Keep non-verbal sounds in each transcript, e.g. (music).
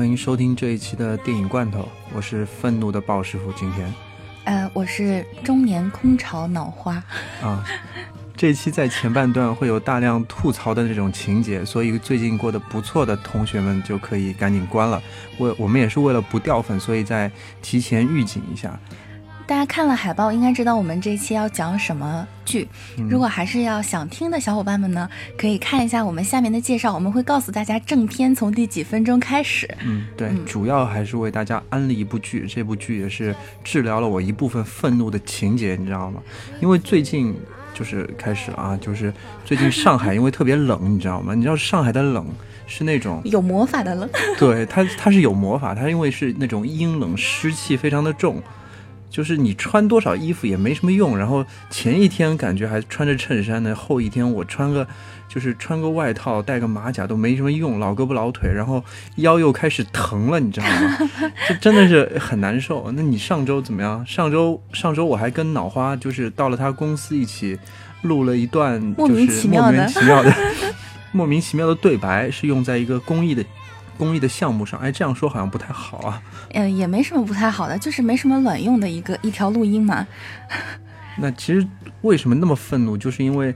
欢迎收听这一期的电影罐头，我是愤怒的鲍师傅今天。呃，我是中年空巢脑花啊。这一期在前半段会有大量吐槽的那种情节，所以最近过得不错的同学们就可以赶紧关了。我我们也是为了不掉粉，所以在提前预警一下。大家看了海报，应该知道我们这期要讲什么剧。如果还是要想听的小伙伴们呢，可以看一下我们下面的介绍，我们会告诉大家正片从第几分钟开始。嗯，对，主要还是为大家安利一部剧，这部剧也是治疗了我一部分愤怒的情节，你知道吗？因为最近就是开始了啊，就是最近上海因为特别冷，你知道吗？你知道上海的冷是那种有魔法的冷，(laughs) 对它它是有魔法，它因为是那种阴冷湿气非常的重。就是你穿多少衣服也没什么用，然后前一天感觉还穿着衬衫呢，后一天我穿个就是穿个外套戴个马甲都没什么用，老胳膊老腿，然后腰又开始疼了，你知道吗？(laughs) 这真的是很难受。那你上周怎么样？上周上周我还跟脑花就是到了他公司一起录了一段就是莫名其妙的莫名其妙的对白，是用在一个公益的。公益的项目上，哎，这样说好像不太好啊。嗯，也没什么不太好的，就是没什么卵用的一个一条录音嘛。(laughs) 那其实为什么那么愤怒，就是因为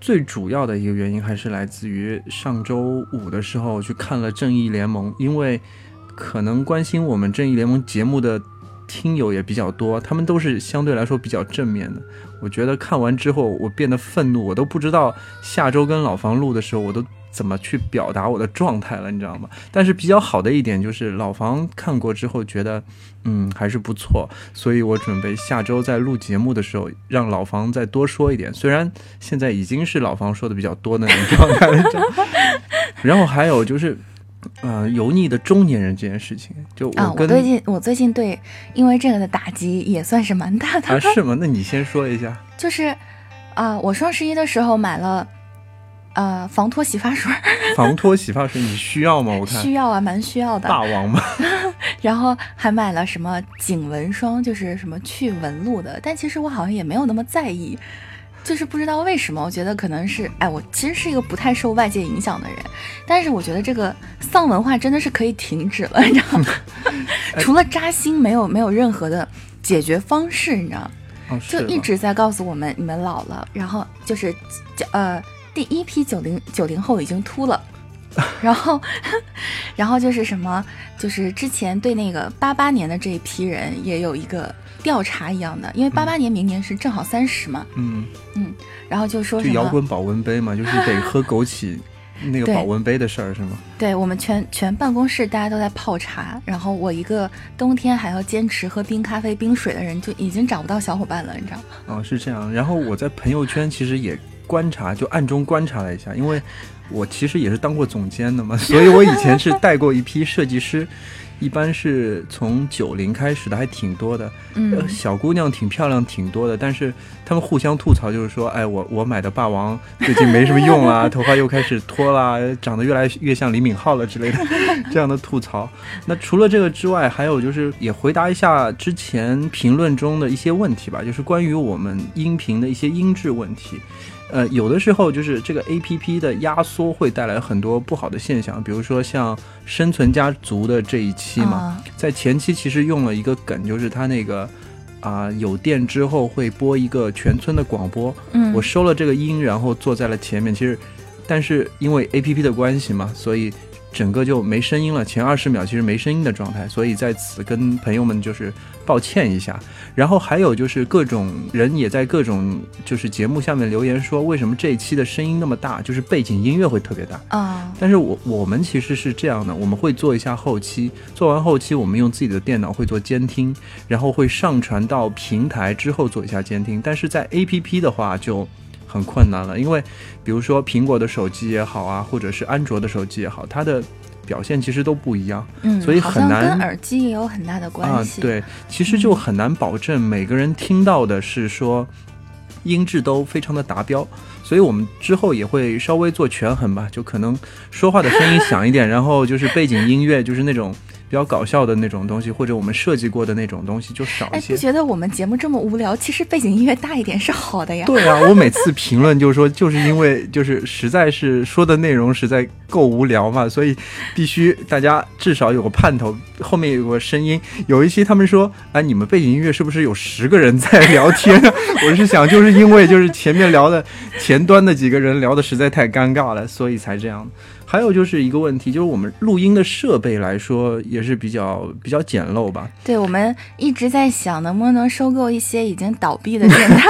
最主要的一个原因还是来自于上周五的时候去看了《正义联盟》，因为可能关心我们《正义联盟》节目的听友也比较多，他们都是相对来说比较正面的。我觉得看完之后，我变得愤怒，我都不知道下周跟老房录的时候，我都。怎么去表达我的状态了，你知道吗？但是比较好的一点就是老房看过之后觉得，嗯，还是不错，所以我准备下周在录节目的时候让老房再多说一点。虽然现在已经是老房说的比较多的那种状态了。然后还有就是，呃，油腻的中年人这件事情，就我我最近我最近对因为这个的打击也算是蛮大的啊？是吗？那你先说一下。(laughs) 就是啊，我双十一的时候买了。呃，防脱洗发水，(laughs) 防脱洗发水你需要吗？我看需要啊，蛮需要的。大王吗？(laughs) 然后还买了什么颈纹霜，就是什么去纹路的。但其实我好像也没有那么在意，就是不知道为什么，我觉得可能是，哎，我其实是一个不太受外界影响的人。但是我觉得这个丧文化真的是可以停止了，(laughs) 你知道吗？除了扎心，没有没有任何的解决方式，你知道吗？就一直在告诉我们，你们老了，然后就是呃。第一批九零九零后已经秃了，然后，(laughs) 然后就是什么，就是之前对那个八八年的这一批人也有一个调查一样的，因为八八年明年是正好三十嘛，嗯嗯，然后就说就摇滚保温杯嘛，就是得喝枸杞那个 (laughs) 保温杯的事儿是吗？对我们全全办公室大家都在泡茶，然后我一个冬天还要坚持喝冰咖啡冰水的人就已经找不到小伙伴了，你知道吗？哦，是这样。然后我在朋友圈其实也。观察就暗中观察了一下，因为我其实也是当过总监的嘛，(laughs) 所以我以前是带过一批设计师，一般是从九零开始的，还挺多的。嗯，小姑娘挺漂亮，挺多的，但是他们互相吐槽，就是说，哎，我我买的霸王最近没什么用啦，(laughs) 头发又开始脱啦，长得越来越像李敏镐了之类的 (laughs) 这样的吐槽。那除了这个之外，还有就是也回答一下之前评论中的一些问题吧，就是关于我们音频的一些音质问题。呃，有的时候就是这个 A P P 的压缩会带来很多不好的现象，比如说像生存家族的这一期嘛，在前期其实用了一个梗，就是它那个啊有电之后会播一个全村的广播，嗯，我收了这个音，然后坐在了前面，其实，但是因为 A P P 的关系嘛，所以。整个就没声音了，前二十秒其实没声音的状态，所以在此跟朋友们就是抱歉一下。然后还有就是各种人也在各种就是节目下面留言说，为什么这一期的声音那么大，就是背景音乐会特别大啊？但是我我们其实是这样的，我们会做一下后期，做完后期我们用自己的电脑会做监听，然后会上传到平台之后做一下监听。但是在 APP 的话就。很困难了，因为比如说苹果的手机也好啊，或者是安卓的手机也好，它的表现其实都不一样，嗯，所以很难。跟耳机也有很大的关系啊。对，其实就很难保证每个人听到的是说音质都非常的达标，所以我们之后也会稍微做权衡吧，就可能说话的声音响一点，(laughs) 然后就是背景音乐就是那种比较搞笑的那种东西，或者我们设计过的那种东西就少一哎，些不。觉得我们节目这么无聊？其实背景音乐大一点是好的呀。对啊，我每次评论就是说，就是因为就是实在是说的内容实在够无聊嘛，所以必须大家至少有个盼头，后面有个声音。有一期他们说，哎，你们背景音乐是不是有十个人在聊天啊？(laughs) 我是想，就是因为就是前面聊的前端的几个人聊的实在太尴尬了，所以才这样。还有就是一个问题，就是我们录音的设备来说也是比较比较简陋吧。对，我们一直在想能不能收购一些已经倒闭的电台。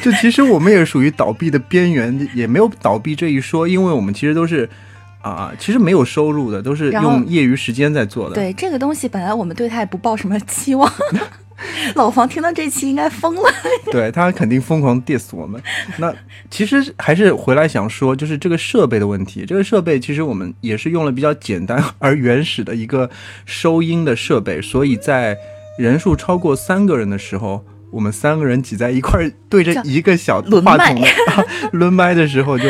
就其实我们也属于倒闭的边缘，也没有倒闭这一说，因为我们其实都是啊、其实没有收入的，都是用业余时间在做的。对这个东西，本来我们对它也不抱什么期望。(laughs) (laughs) 老房听到这期应该疯了。(laughs) 对他肯定疯狂 diss 我们。那其实还是回来想说，就是这个设备的问题。这个设备其实我们也是用了比较简单 (laughs) 而原始的一个收音的设备，所以在人数超过三个人的时候。我们三个人挤在一块儿，对着一个小话筒轮麦的时候，就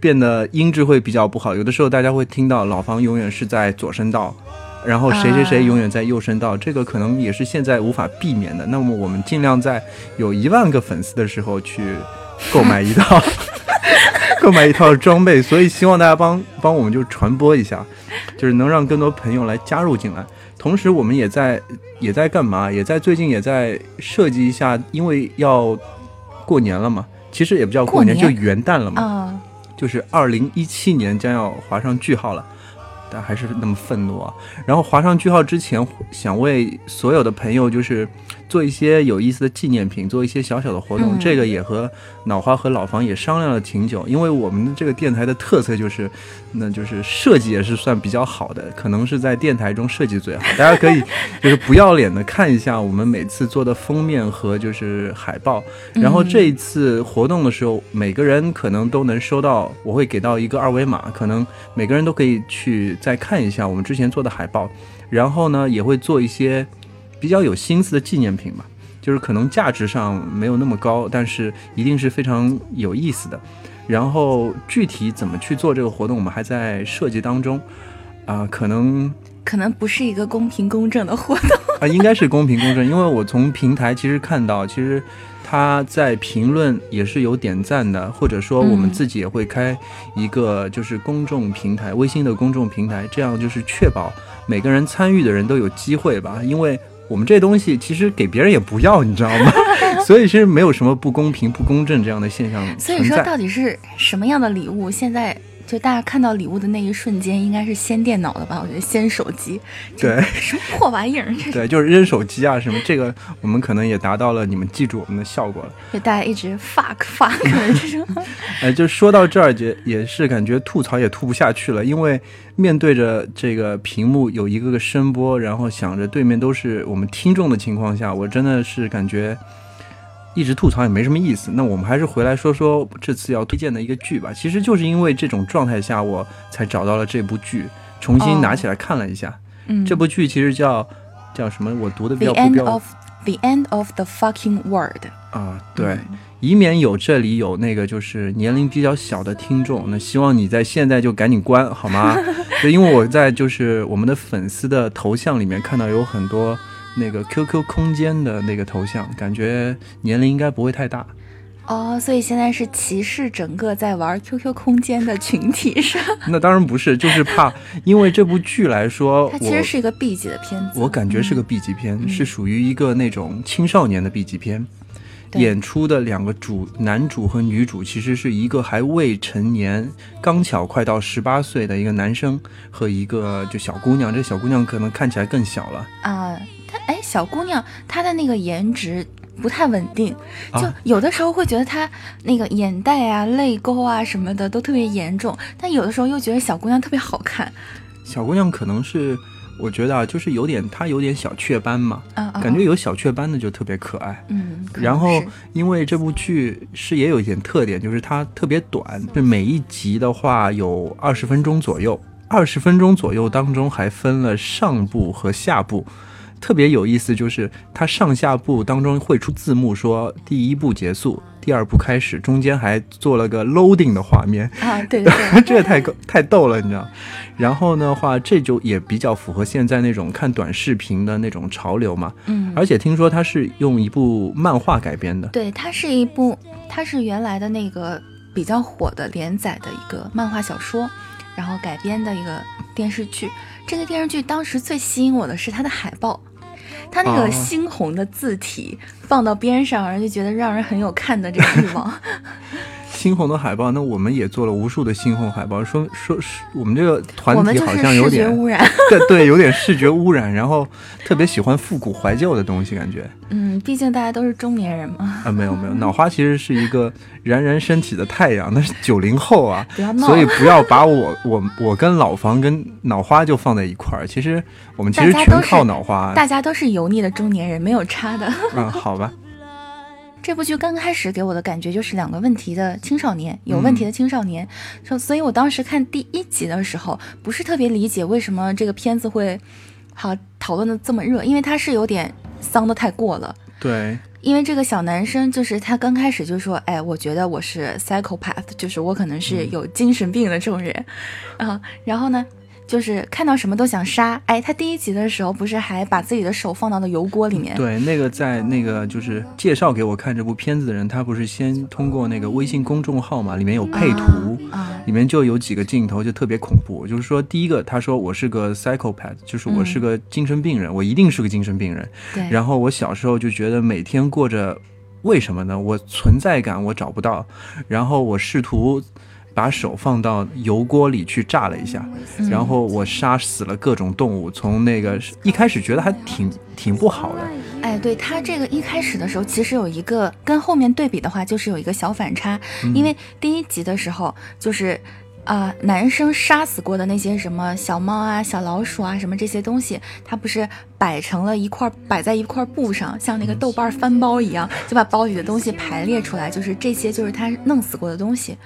变得音质会比较不好。有的时候大家会听到老房永远是在左声道，然后谁谁谁啊永远在右声道，这个可能也是现在无法避免的。那么我们尽量在有一万个粉丝的时候去购买一套 (laughs) 购买一套装备，所以希望大家帮帮我们就传播一下，就是能让更多朋友来加入进来。同时，我们也在也在干嘛？也在最近也在设计一下，因为要过年了嘛，其实也不叫过年，过年就元旦了嘛。啊、就是二零一七年将要划上句号了，但还是那么愤怒啊！然后划上句号之前，想为所有的朋友就是做一些有意思的纪念品，做一些小小的活动。嗯这个也和脑花和老房也商量了挺久，因为我们这个电台的特色就是，那就是设计也是算比较好的，可能是在电台中设计最好。(laughs) 大家可以就是不要脸的看一下我们每次做的封面和就是海报，然后这一次活动的时候，每个人可能都能收到，我会给到一个二维码，可能每个人都可以去再看一下我们之前做的海报，然后呢也会做一些比较有心思的纪念品吧，就是可能价值上没有那么高，但是一定是非常有意思的。然后具体怎么去做这个活动，我们还在设计当中，啊、可能可能不是一个公平公正的活动。(laughs) 啊，应该是公平公正，因为我从平台其实看到，其实他在评论也是有点赞的，或者说我们嗯自己也会开一个就是公众平台，微信的公众平台，这样就是确保每个人参与的人都有机会吧，因为。我们这东西其实给别人也不要，你知道吗？(laughs) 所以是没有什么不公平、不公正这样的现象所以说，到底是什么样的礼物？现在就大家看到礼物的那一瞬间，应该是先电脑的吧？我觉得先手机。对什么破玩意儿？这对，就是扔手机啊什么，这个我们可能也达到了你们记住我们的效果了。就大家一直 fuck fuck 的这种。哎，(laughs) 就说到这儿，也也是感觉吐槽也吐不下去了，因为面对着这个屏幕有一个个声波，然后想着对面都是我们听众的情况下，我真的是感觉一直吐槽也没什么意思。那我们还是回来说说这次要推荐的一个剧吧。其实就是因为这种状态下，我才找到了这部剧，重新拿起来看了一下。嗯，这部剧其实叫叫什么？我读的比较不 end 标 of the end of the fucking world。啊，对。嗯以免有这里有那个就是年龄比较小的听众，那希望你在现在就赶紧关好吗？(laughs) 对因为我在就是我们的粉丝的头像里面看到有很多那个 QQ 空间的那个头像，感觉年龄应该不会太大。哦，所以现在是歧视整个在玩 QQ 空间的群体是吧？(laughs) 那当然不是，就是怕因为这部剧来说，它其实是一个 B 级的片子。我感觉是个 B 级片，嗯是属于一个那种青少年的 B 级片。对演出的两个主男主和女主，其实是一个还未成年，刚巧快到十八岁的一个男生和一个就小姑娘。这小姑娘可能看起来更小了，啊，她哎，小姑娘她的那个颜值不太稳定，就啊有的时候会觉得她那个眼袋啊、泪沟啊什么的都特别严重，但有的时候又觉得小姑娘特别好看。小姑娘可能是我觉得啊，就是有点她有点小雀斑嘛，啊啊，感觉有小雀斑的就特别可爱。嗯，然后，因为这部剧是也有一点特点，就是它特别短，就每一集的话有二十分钟左右，二十分钟左右当中还分了上部和下部。特别有意思，就是它上下部当中会出字幕说第一部结束，第二部开始，中间还做了个 loading 的画面，啊，对对 (laughs) 对，这个太够太逗了，你知道？然后的话，这就也比较符合现在那种看短视频的那种潮流嘛。嗯，而且听说它是用一部漫画改编的，对，它是一部，它是原来的那个比较火的连载的一个漫画小说，然后改编的一个电视剧。这个电视剧当时最吸引我的是它的海报，它那哦。个猩红的字体放到边上，然后就觉得让人很有看的这个欲望。(laughs) 猩红的海报。那我们也做了无数的猩红海报，说说是我们这个团体好像有点视觉污染。(laughs) 对对，有点视觉污染，然后特别喜欢复古怀旧的东西，感觉嗯，毕竟大家都是中年人嘛，啊，没有没有，脑花其实是一个冉冉升起的太阳，那是 (laughs) 九零后啊。所以不要把我我我跟老房跟脑花就放在一块儿，其实我们其实全靠脑花，大家都是油腻的中年人，没有差的。嗯，好吧，这部剧刚开始给我的感觉就是两个问题的青少年，有问题的青少年。所、所以我当时看第一集的时候，不是特别理解为什么这个片子会好讨论的这么热，因为它是有点丧的太过了。对，因为这个小男生就是他刚开始就说，哎，我觉得我是 psychopath，就是我可能是有精神病的这种人，啊、然后呢，就是看到什么都想杀。哎，他第一集的时候不是还把自己的手放到了油锅里面？对，那个在那个就是介绍给我看这部片子的人，他不是先通过那个微信公众号嘛，里面有配图，啊，里面就有几个镜头就特别恐怖。就是说，第一个他说我是个 psychopath，就是我是个精神病人，我一定是个精神病人。对，然后我小时候就觉得每天过着，为什么呢？我存在感我找不到，然后我试图把手放到油锅里去炸了一下，嗯然后我杀死了各种动物。从那个一开始觉得还挺挺不好的，哎，对他这个一开始的时候，其实有一个跟后面对比的话，就是有一个小反差，嗯因为第一集的时候就是。啊、男生杀死过的那些什么小猫啊、小老鼠啊，什么这些东西，他不是摆成了一块，摆在一块布上，像那个豆瓣翻包一样，就把包里的东西排列出来，就是这些就是他弄死过的东西。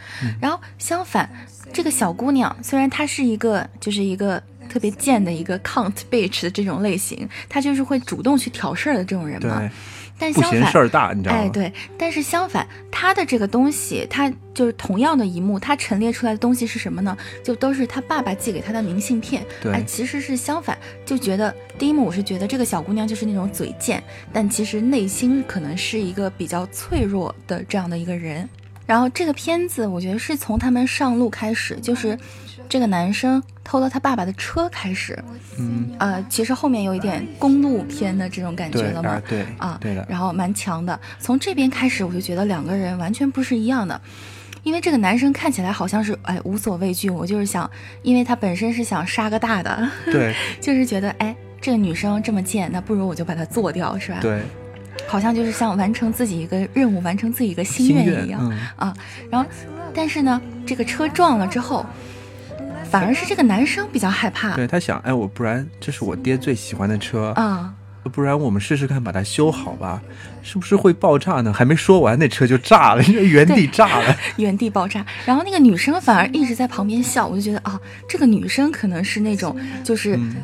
然后相反，这个小姑娘虽然她是一个，就是一个特别贱的一个 cunt bitch 的这种类型，她就是会主动去挑事儿的这种人嘛。但相反事儿大，你知道吗？哎，对，但是相反，他的这个东西，他就是同样的一幕，他陈列出来的东西是什么呢？就都是他爸爸寄给他的明信片。对哎，其实是相反，就觉得第一幕我是觉得这个小姑娘就是那种嘴贱，但其实内心可能是一个比较脆弱的这样的一个人。然后这个片子，我觉得是从他们上路开始，就是这个男生偷了他爸爸的车开始，嗯，呃，其实后面有一点公路片的这种感觉了嘛啊，，对啊，对的，然后蛮强的。从这边开始，我就觉得两个人完全不是一样的，因为这个男生看起来好像是哎无所畏惧，我就是想，因为他本身是想杀个大的，对 (laughs) 就是觉得哎这个女生这么贱，那不如我就把她做掉，是吧？，对，好像就是像完成自己一个任务，完成自己一个心心愿一样。嗯，啊，然后，但是呢，这个车撞了之后，反而是这个男生比较害怕对他想，哎，我不然这是我爹最喜欢的车，啊，不然我们试试看把它修好吧，是不是会爆炸呢？还没说完，那车就炸了，原地炸了。(laughs) 原地爆炸。然后那个女生反而一直在旁边笑，我就觉得啊，这个女生可能是那种就是嗯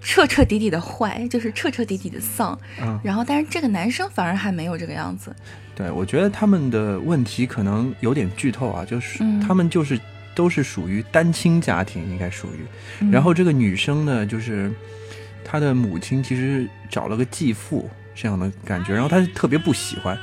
彻彻底底的坏，就是彻彻底底的丧。嗯然后，但是这个男生反而还没有这个样子。对，我觉得他们的问题可能有点剧透啊，就是嗯他们就是都是属于单亲家庭，应该属于。嗯然后这个女生呢，就是她的母亲其实找了个继父这样的感觉，然后她特别不喜欢。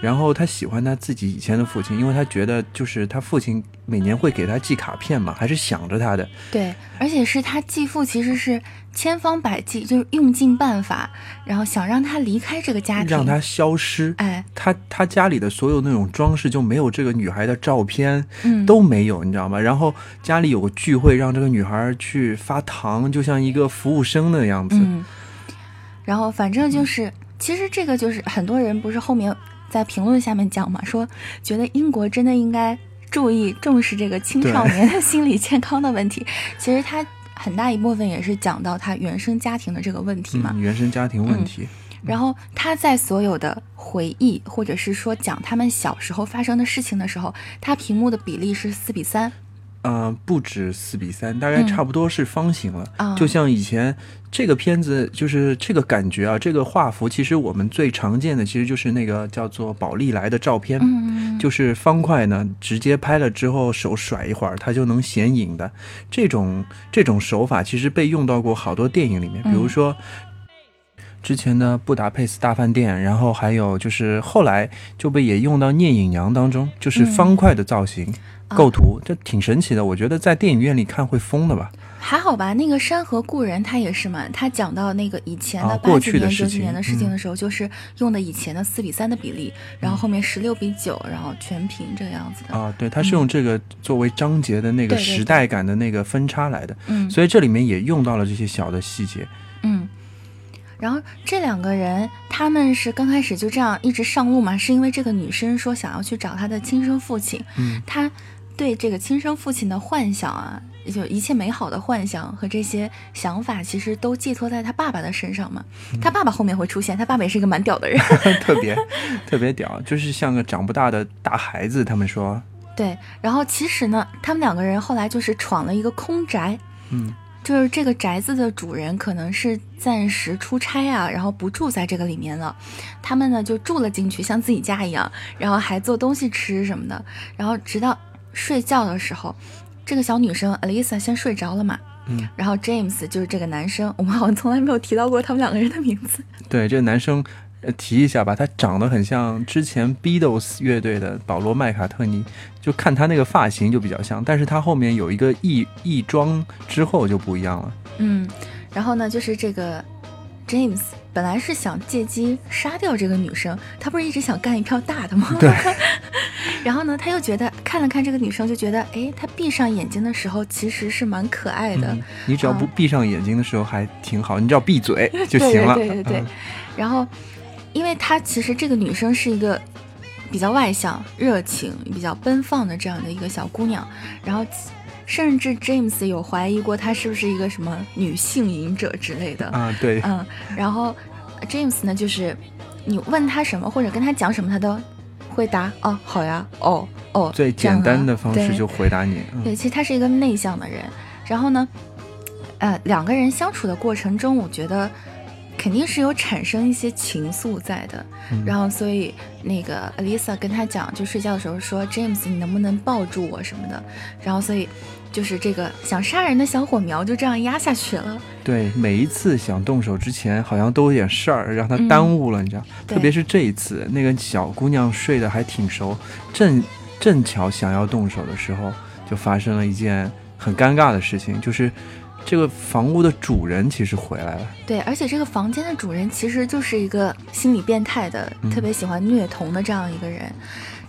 然后他喜欢他自己以前的父亲，因为他觉得就是他父亲每年会给他寄卡片嘛，还是想着他的。对，而且是他继父其实是千方百计，就是用尽办法，然后想让他离开这个家庭，让他消失。哎，他他家里的所有那种装饰就没有这个女孩的照片，嗯，都没有，你知道吗？然后家里有个聚会，让这个女孩去发糖，就像一个服务生的样子。嗯，然后反正就是，其实这个就是很多人不是后面在评论下面讲嘛，说觉得英国真的应该注意重视这个青少年的心理健康的问题。(laughs) 其实他很大一部分也是讲到他原生家庭的这个问题嘛。嗯，原生家庭问题。然后他在所有的回忆或者是说讲他们小时候发生的事情的时候，他屏幕的比例是四比三。呃，不止四比三，大概差不多是方形了。啊就像以前这个片子，就是这个感觉啊，这个画幅，其实我们最常见的其实就是那个叫做宝丽来的照片，嗯，就是方块呢，直接拍了之后手甩一会儿，它就能显影的。这种这种手法其实被用到过好多电影里面，比如嗯说。之前的《布达佩斯大饭店》，然后还有就是后来就被也用到《聂隐娘》当中，就是方块的造型、啊构图，这挺神奇的。我觉得在电影院里看会疯的吧。还好吧，那个《山河故人》他也是嘛，他讲到那个以前的啊过八几年、去的事情九几年的事情嗯的时候，就是用的以前的四比三的比例，然后后面十六比九，然后全屏这个样子的。啊，对，他是用这个作为章节的那个时代感的那个分叉来的，嗯所以这里面也用到了这些小的细节。嗯。然后这两个人，他们是刚开始就这样一直上路嘛，是因为这个女生说想要去找她的亲生父亲，嗯，她对这个亲生父亲的幻想啊，就一切美好的幻想和这些想法，其实都寄托在他爸爸的身上嘛。嗯他爸爸后面会出现，他爸爸也是一个蛮屌的人。(laughs) 特别特别屌，就是像个长不大的大孩子。他们说，对，然后其实呢，他们两个人后来就是闯了一个空宅，嗯，就是这个宅子的主人可能是暂时出差啊，然后不住在这个里面了，他们呢就住了进去，像自己家一样，然后还做东西吃什么的，然后直到睡觉的时候，这个小女生 Alisa 先睡着了嘛。嗯，然后 James 就是这个男生，我们好像从来没有提到过他们两个人的名字。对这个男生。呃，提一下吧，他长得很像之前 Beatles 乐队的保罗麦卡特尼，就看他那个发型就比较像，但是他后面有一个异异装之后就不一样了。嗯，然后呢，就是这个 James 本来是想借机杀掉这个女生，他不是一直想干一票大的吗？对。(laughs) 然后呢，他又觉得看了看这个女生，就觉得，哎，她闭上眼睛的时候其实是蛮可爱的。嗯，你只要不啊闭上眼睛的时候还挺好，你只要闭嘴 (laughs) 就行了。对对对对对嗯然后，因为她其实这个女生是一个比较外向、热情、比较奔放的这样的一个小姑娘，然后甚至 James 有怀疑过她是不是一个什么女性瘾者之类的。啊，对，嗯，然后 James 呢，就是你问他什么或者跟他讲什么，他都会答哦，好呀，哦哦，最简单的方式就回答你。嗯对，其实他是一个内向的人。然后呢，呃，两个人相处的过程中，我觉得肯定是有产生一些情愫在的。嗯然后，所以那个 Alisa 跟他讲，就睡觉的时候说，James，你能不能抱住我什么的。然后，所以就是这个想杀人的小火苗就这样压下去了。对，每一次想动手之前，好像都有点事儿，让他嗯耽误了，你知道。特别是这一次，那个小姑娘睡得还挺熟，正正巧想要动手的时候，就发生了一件很尴尬的事情，就是这个房屋的主人其实回来了。对，而且这个房间的主人其实就是一个心理变态的，嗯特别喜欢虐童的这样一个人。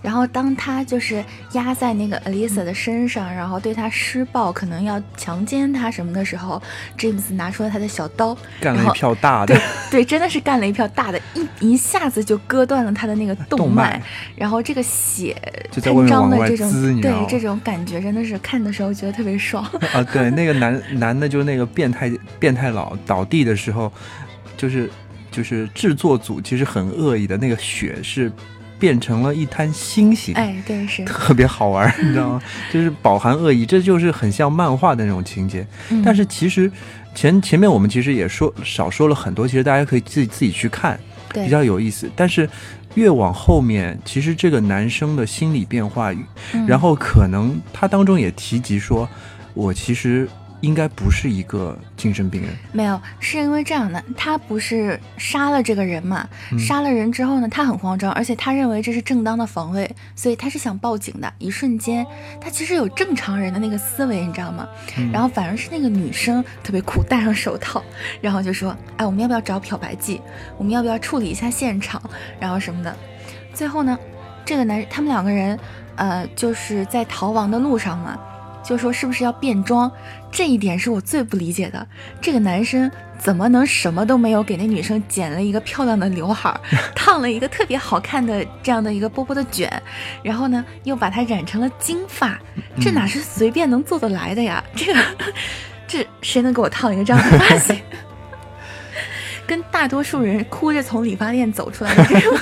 然后当他就是压在那个 Alisa 的身上，然后对她施暴，可能要强奸她什么的时候，James 拿出了他的小刀，干了一票大的。对 (laughs) 对，真的是干了一票大的，一一下子就割断了他的那个动动脉。然后这个血就在外喷张的这种对这种感觉真的是看的时候觉得特别爽。(laughs) 啊，对，那个男男的，就那个变态变态佬倒地的时候，就是就是制作组其实很恶意的，那个血是变成了一滩星星，哎，对是，特别好玩，(laughs) 你知道吗？就是饱含恶意，这就是很像漫画的那种情节。嗯但是其实前前面我们其实也说少说了很多，其实大家可以自己自己去看，对比较有意思。但是越往后面，其实这个男生的心理变化，嗯然后可能他当中也提及说，我其实应该不是一个精神病人。没有，是因为这样的，他不是杀了这个人嘛？嗯杀了人之后呢，他很慌张，而且他认为这是正当的防卫，所以他是想报警的。一瞬间，他其实有正常人的那个思维，你知道吗？嗯然后反而是那个女生特别苦，戴上手套，然后就说：“哎，我们要不要找漂白剂？我们要不要处理一下现场？然后什么的。”最后呢，这个男他们两个人，呃，就是在逃亡的路上嘛，就说是不是要变装？这一点是我最不理解的。这个男生怎么能什么都没有给那女生剪了一个漂亮的刘海儿，(laughs) 烫了一个特别好看的这样的一个波波的卷，然后呢又把它染成了金发，这哪是随便能做得来的呀？这个这谁能给我烫一个这样的发型？(laughs) 跟大多数人哭着从理发店走出来的这种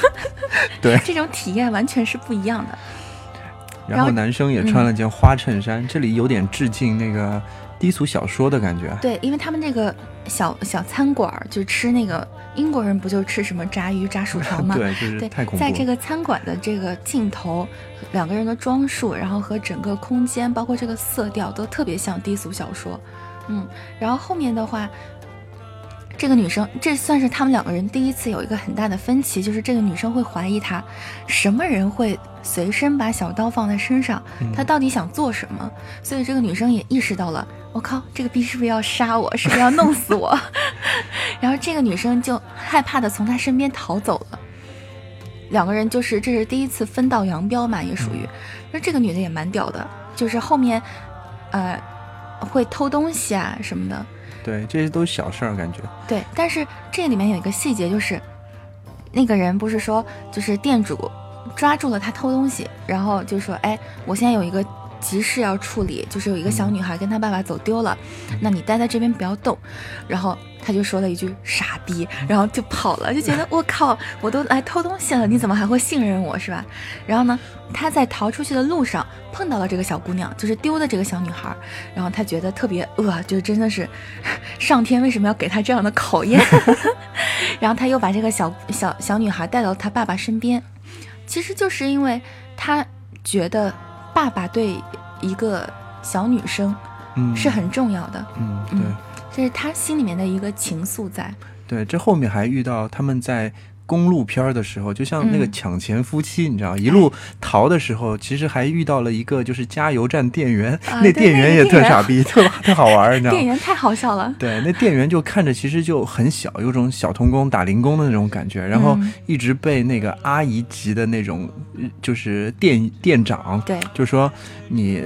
对 (laughs) 这种体验完全是不一样的。然后男生也穿了件花衬衫，这里有点致敬那个低俗小说的感觉。对，因为他们那个小小餐馆就吃那个英国人不就吃什么炸鱼、炸薯条吗？(laughs) 对，就是太恐怖。在这个餐馆的这个镜头，两个人的装束，然后和整个空间，包括这个色调，都特别像低俗小说。嗯，然后后面的话。这个女生，这算是他们两个人第一次有一个很大的分歧，就是这个女生会怀疑他，什么人会随身把小刀放在身上，他到底想做什么？所以这个女生也意识到了，我靠，这个逼是不是要杀我？是不是要弄死我？(laughs) 然后这个女生就害怕的从他身边逃走了。两个人就是这是第一次分道扬镳嘛，也属于。那这个女的也蛮屌的，就是后面，呃，会偷东西啊什么的。对，这些都是小事儿，感觉。对，但是这里面有一个细节，就是那个人不是说，就是店主抓住了他偷东西，然后就说：“哎，我现在有一个急事要处理，就是有一个小女孩跟她爸爸走丢了，那你待在这边不要动。”然后。他就说了一句“傻逼”，然后就跑了，就觉得我靠，我都来偷东西了，你怎么还会信任我，是吧？然后呢，他在逃出去的路上碰到了这个小姑娘，就是丢的这个小女孩，然后他觉得特别恶，就真的是上天为什么要给他这样的考验？(laughs) 然后他又把这个小小小女孩带到他爸爸身边，其实就是因为他觉得爸爸对一个小女生是很重要的，嗯，对。这是他心里面的一个情愫在。对，这后面还遇到他们在公路片的时候，就像那个抢钱夫妻，你知道，一路逃的时候，其实还遇到了一个就是加油站店员，那店员也特傻逼，(laughs) 特特好玩，你知道。店员太好笑了。对，那店员就看着其实就很小，有种小童工打零工的那种感觉，然后一直被那个阿姨级的那种就是店店长，对，就说你。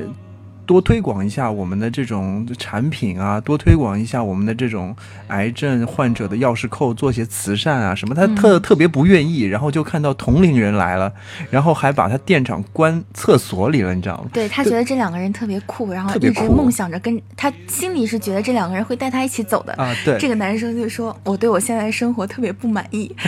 多推广一下我们的这种产品啊，多推广一下我们的这种癌症患者的钥匙扣，做些慈善啊什么。他特特别不愿意，然后就看到同龄人来了，然后还把他店长关厕所里了，你知道吗？对他觉得这两个人特别酷，然后一直梦想着跟他心里是觉得这两个人会带他一起走的啊。对，这个男生就说：“我对我现在的生活特别不满意。(laughs) ”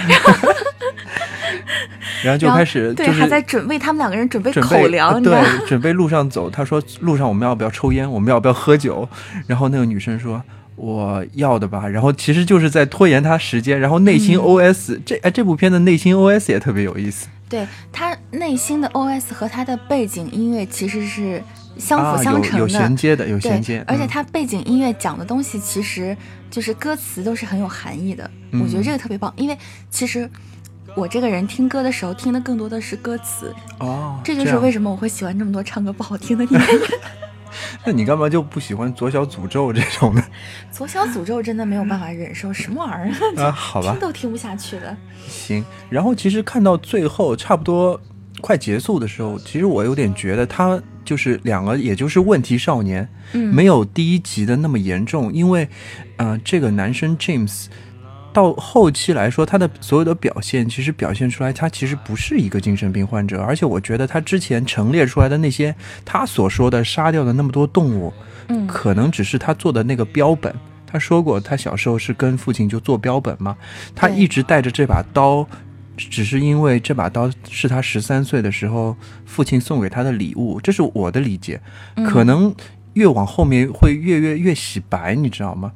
然后就开始对还在准备他们两个人准备口粮，对，准备路上走。他说路上我们要不要抽烟？我们要不要喝酒？然后那个女生说我要的吧。然后其实就是在拖延他时间。然后内心 OS 这哎这部片的内心 OS 也特别有意思。对他内心的 OS 和他的背景音乐其实是相辅相成的，有衔接的，有衔接。而且他背景音乐讲的东西其实就是歌词都是很有含义的。我觉得这个特别棒，因为其实。我这个人听歌的时候听的更多的是歌词哦，这就是为什么我会喜欢这么多唱歌不好听的女人。(laughs) 那你干嘛就不喜欢左小诅咒这种的？(laughs) 左小诅咒真的没有办法忍受，什么玩意儿 (laughs) 啊？好吧，听都听不下去了。行，然后其实看到最后差不多快结束的时候，其实我有点觉得他就是两个，也就是问题少年，嗯，没有第一集的那么严重，因为，嗯，这个男生 James。到后期来说，他的所有的表现其实表现出来，他其实不是一个精神病患者，而且我觉得他之前陈列出来的那些他所说的杀掉的那么多动物，嗯，可能只是他做的那个标本。他说过，他小时候是跟父亲就做标本嘛，他一直带着这把刀，只是因为这把刀是他十三岁的时候父亲送给他的礼物，这是我的理解。可能越往后面会越越越洗白，你知道吗？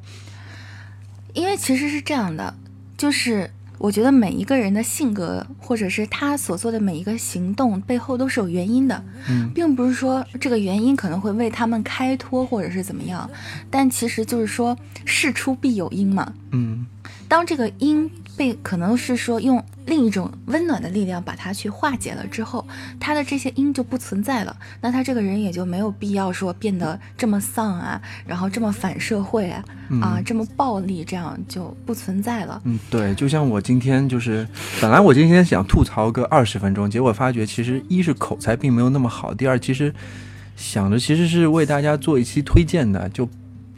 因为其实是这样的，就是我觉得每一个人的性格，或者是他所做的每一个行动背后都是有原因的，嗯，并不是说这个原因可能会为他们开脱或者是怎么样，但其实就是说事出必有因嘛，嗯，当这个因。被可能是说用另一种温暖的力量把它去化解了之后，他的这些因就不存在了。那他这个人也就没有必要说变得这么丧啊，然后这么反社会啊，啊这么暴力，这样就不存在了。嗯，对，就像我今天就是，本来我今天想吐槽个二十分钟，结果发觉其实一是口才并没有那么好，第二其实想着其实是为大家做一期推荐的，就。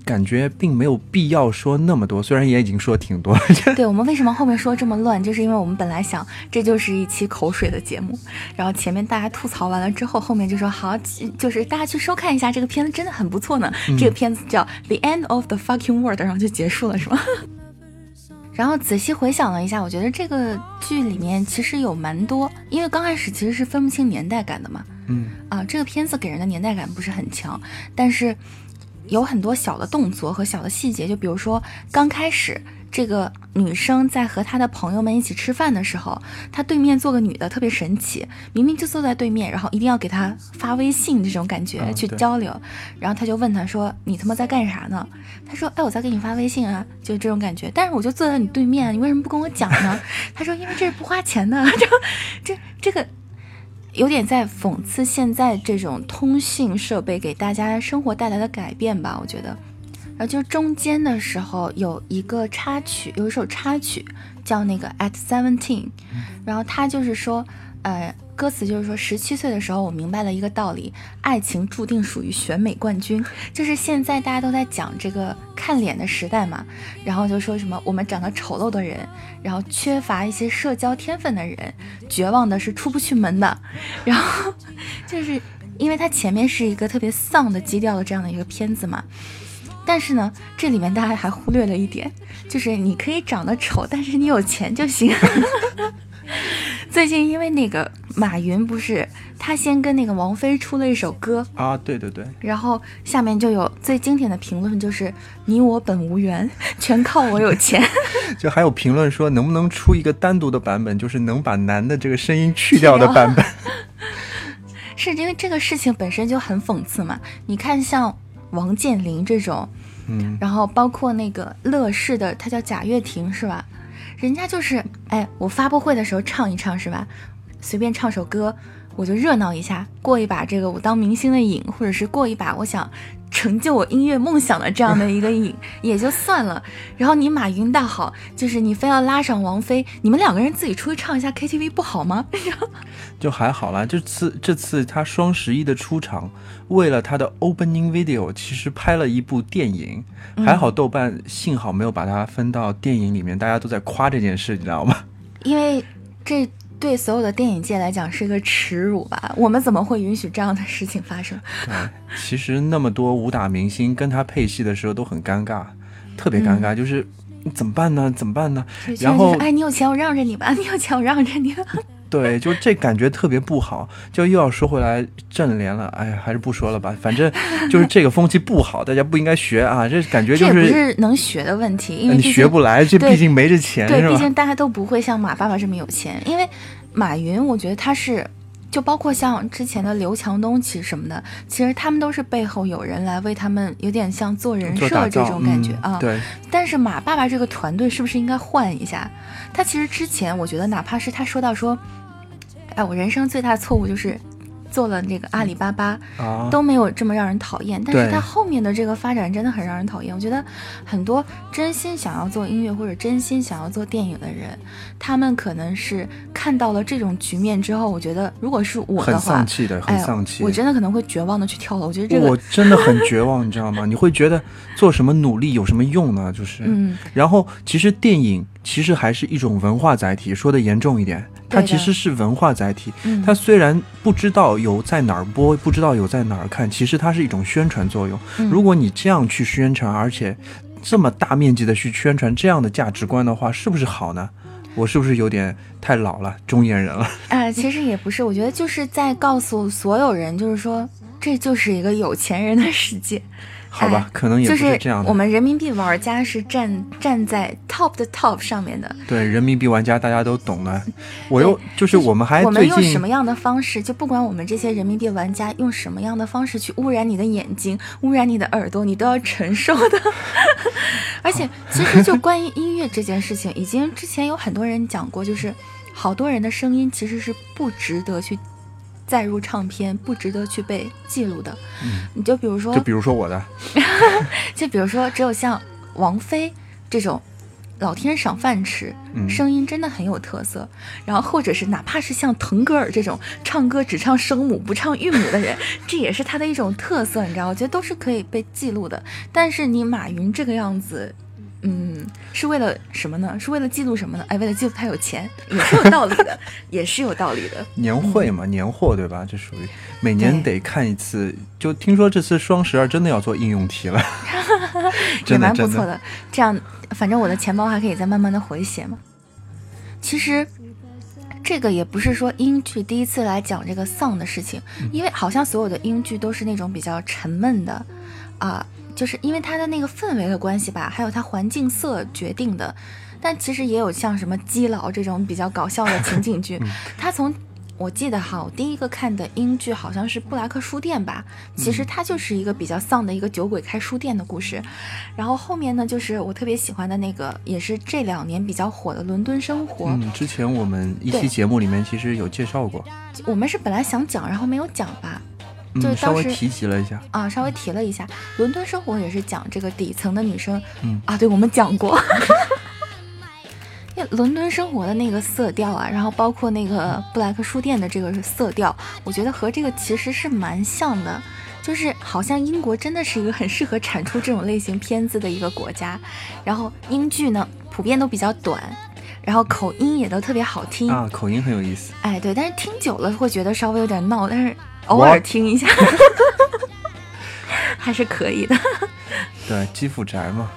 感觉并没有必要说那么多，虽然也已经说挺多了。(laughs) 对我们为什么后面说这么乱，就是因为我们本来想这就是一期口水的节目，然后前面大家吐槽完了之后，后面就说好，就是大家去收看一下这个片子，真的很不错呢。这个片子叫《The End of the Fucking World》，然后就结束了，是吗？(laughs) 然后仔细回想了一下，我觉得这个剧里面其实有蛮多，因为刚开始其实是分不清年代感的嘛。嗯啊，这个片子给人的年代感不是很强，但是有很多小的动作和小的细节，就比如说刚开始。这个女生在和她的朋友们一起吃饭的时候，她对面坐个女的，特别神奇，明明就坐在对面，然后一定要给她发微信这种感觉去交流，然后他就问她说：“你他妈在干啥呢？”她说：“哎，我在给你发微信啊，就这种感觉。但是我就坐在你对面，你为什么不跟我讲呢？”她说：“因为这是不花钱的。”就这这个有点在讽刺现在这种通信设备给大家生活带来的改变吧，我觉得。然后就中间的时候有一个插曲，有一首插曲叫那个 At Seventeen，然后他就是说，呃，歌词就是说，十七岁的时候我明白了一个道理，爱情注定属于选美冠军。就是现在大家都在讲这个看脸的时代嘛，然后就说什么我们长得丑陋的人，然后缺乏一些社交天分的人，绝望的是出不去门的。然后 (laughs) 就是因为它前面是一个特别丧的基调的这样的一个片子嘛。但是呢，这里面大家还忽略了一点，就是你可以长得丑，但是你有钱就行。(laughs) 最近因为那个马云不是他先跟那个王菲出了一首歌啊，对对对，然后下面就有最经典的评论，就是你我本无缘，(laughs) 全靠我有钱。(laughs) 就还有评论说，能不能出一个单独的版本，就是能把男的这个声音去掉的版本？是因为这个事情本身就很讽刺嘛？你看像。王健林这种，然后包括那个乐视的，他叫贾跃亭是吧？人家就是，哎，我发布会的时候唱一唱是吧？随便唱首歌，我就热闹一下，过一把这个我当明星的瘾，或者是过一把我想。成就我音乐梦想的这样的一个瘾也就算了，然后你马云大好，就是你非要拉上王菲，你们两个人自己出去唱一下 KTV 不好吗？(laughs) 就还好啦。这次这次他双十一的出场，为了他的 opening video，其实拍了一部电影，还好豆瓣幸好没有把它分到电影里面，大家都在夸这件事，你知道吗？因为这。对所有的电影界来讲是个耻辱吧？我们怎么会允许这样的事情发生？对，(laughs) 其实那么多武打明星跟他配戏的时候都很尴尬，特别尴尬，就是怎么办呢？怎么办呢？然后，哎，你有钱我让着你吧，(laughs) 你有钱我让着你。对，就这感觉特别不好，就又要说回来正联了。哎呀，还是不说了吧，反正就是这个风气不好，大家不应该学啊。这感觉就是不是能学的问题，因为你学不来，这毕竟没这钱，对，毕竟大家都不会像马爸爸这么有钱。因为马云，我觉得他是，就包括像之前的刘强东其实什么的，其实他们都是背后有人来为他们，有点像做人设这种感觉啊。对。但是马爸爸这个团队是不是应该换一下？他其实之前，我觉得哪怕是他说到说。哎，我人生最大的错误就是做了这个阿里巴巴，都没有这么让人讨厌。但是他后面的这个发展真的很让人讨厌。我觉得很多真心想要做音乐或者真心想要做电影的人，他们可能是看到了这种局面之后，我觉得如果是我的话，很丧气的，很丧气。我真的可能会绝望的去跳楼。我觉得这个我真的很绝望，你知道吗？你会觉得做什么努力有什么用呢？就是，嗯。然后其实电影其实还是一种文化载体，说的严重一点。它其实是文化载体，它虽然不知道有在哪儿播，不知道有在哪儿看，其实它是一种宣传作用。如果你这样去宣传，而且这么大面积的去宣传这样的价值观的话，是不是好呢？我是不是有点太老了，中年人了？(laughs) 呃，其实也不是，我觉得就是在告诉所有人，就是说这就是一个有钱人的世界。好吧，可能也不是这样的。我们人民币玩家是站站在 top 的 top 上面的。对，人民币玩家大家都懂的。我又就是我们还我们用什么样的方式？就不管我们这些人民币玩家用什么样的方式去污染你的眼睛、污染你的耳朵，你都要承受的。(laughs) 而且，其实就关于音乐这件事情，已经之前有很多人讲过，就是好多人的声音其实是不值得去。载入唱片不值得去被记录的，你就比如说，就比如说我的，(laughs) 就比如说，只有像王菲这种老天赏饭吃，声音真的很有特色。然后或者是哪怕是像腾格尔这种唱歌只唱声母不唱韵母的人，(laughs) 这也是他的一种特色，你知道？我觉得都是可以被记录的。但是你马云这个样子。嗯，是为了什么呢？是为了记录什么呢？哎，为了记录他有钱，(laughs) 也是有道理的，也是有道理的。年会嘛，年货对吧？这属于每年得看一次。就听说这次双十二真的要做应用题了，(laughs) 也蛮不错的。这样，反正我的钱包还可以再慢慢的回血嘛。其实。这个也不是说英剧第一次来讲这个丧的事情，因为好像所有的英剧都是那种比较沉闷的，啊，就是因为它的那个氛围的关系吧，还有它环境色决定的。但其实也有像什么基佬这种比较搞笑的情景剧，(laughs) 它从。我记得哈，我第一个看的英剧好像是布莱克书店吧，其实它就是一个比较丧的一个酒鬼开书店的故事。然后后面呢，就是我特别喜欢的那个，也是这两年比较火的《伦敦生活》。嗯，之前我们一期节目里面其实有介绍过。我们是本来想讲，然后没有讲吧，就稍微提及了一下啊，稍微提了一下。《伦敦生活》也是讲这个底层的女生，嗯啊，对我们讲过。(laughs) 因为伦敦生活的那个色调啊，然后包括那个布莱克书店的这个色调，我觉得和这个其实是蛮像的，就是好像英国真的是一个很适合产出这种类型片子的一个国家。然后英剧呢，普遍都比较短，然后口音也都特别好听啊，口音很有意思。哎，对，但是听久了会觉得稍微有点闹，但是偶尔听一下 (laughs) 还是可以的。对，基辅宅嘛。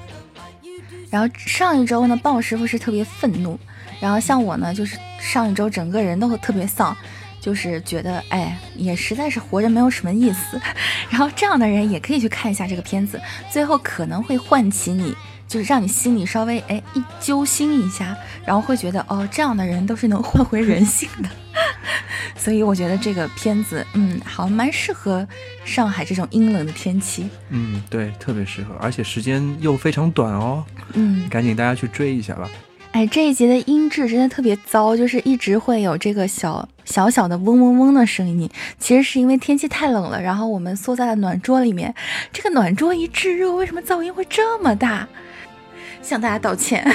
然后上一周呢，鲍师傅是特别愤怒，然后像我呢，就是上一周整个人都特别丧，就是觉得哎，也实在是活着没有什么意思。(laughs) 然后这样的人也可以去看一下这个片子，最后可能会唤起你，就是让你心里稍微哎一揪心一下，然后会觉得哦，这样的人都是能换回人性的。(laughs) 所以我觉得这个片子，嗯，好像蛮适合上海这种阴冷的天气。嗯，对，特别适合，而且时间又非常短哦。嗯，赶紧大家去追一下吧。哎，这一集的音质真的特别糟，就是一直会有这个小小小的嗡嗡嗡的声音。其实是因为天气太冷了，然后我们缩在了暖桌里面。这个暖桌一炙热，为什么噪音会这么大？向大家道歉。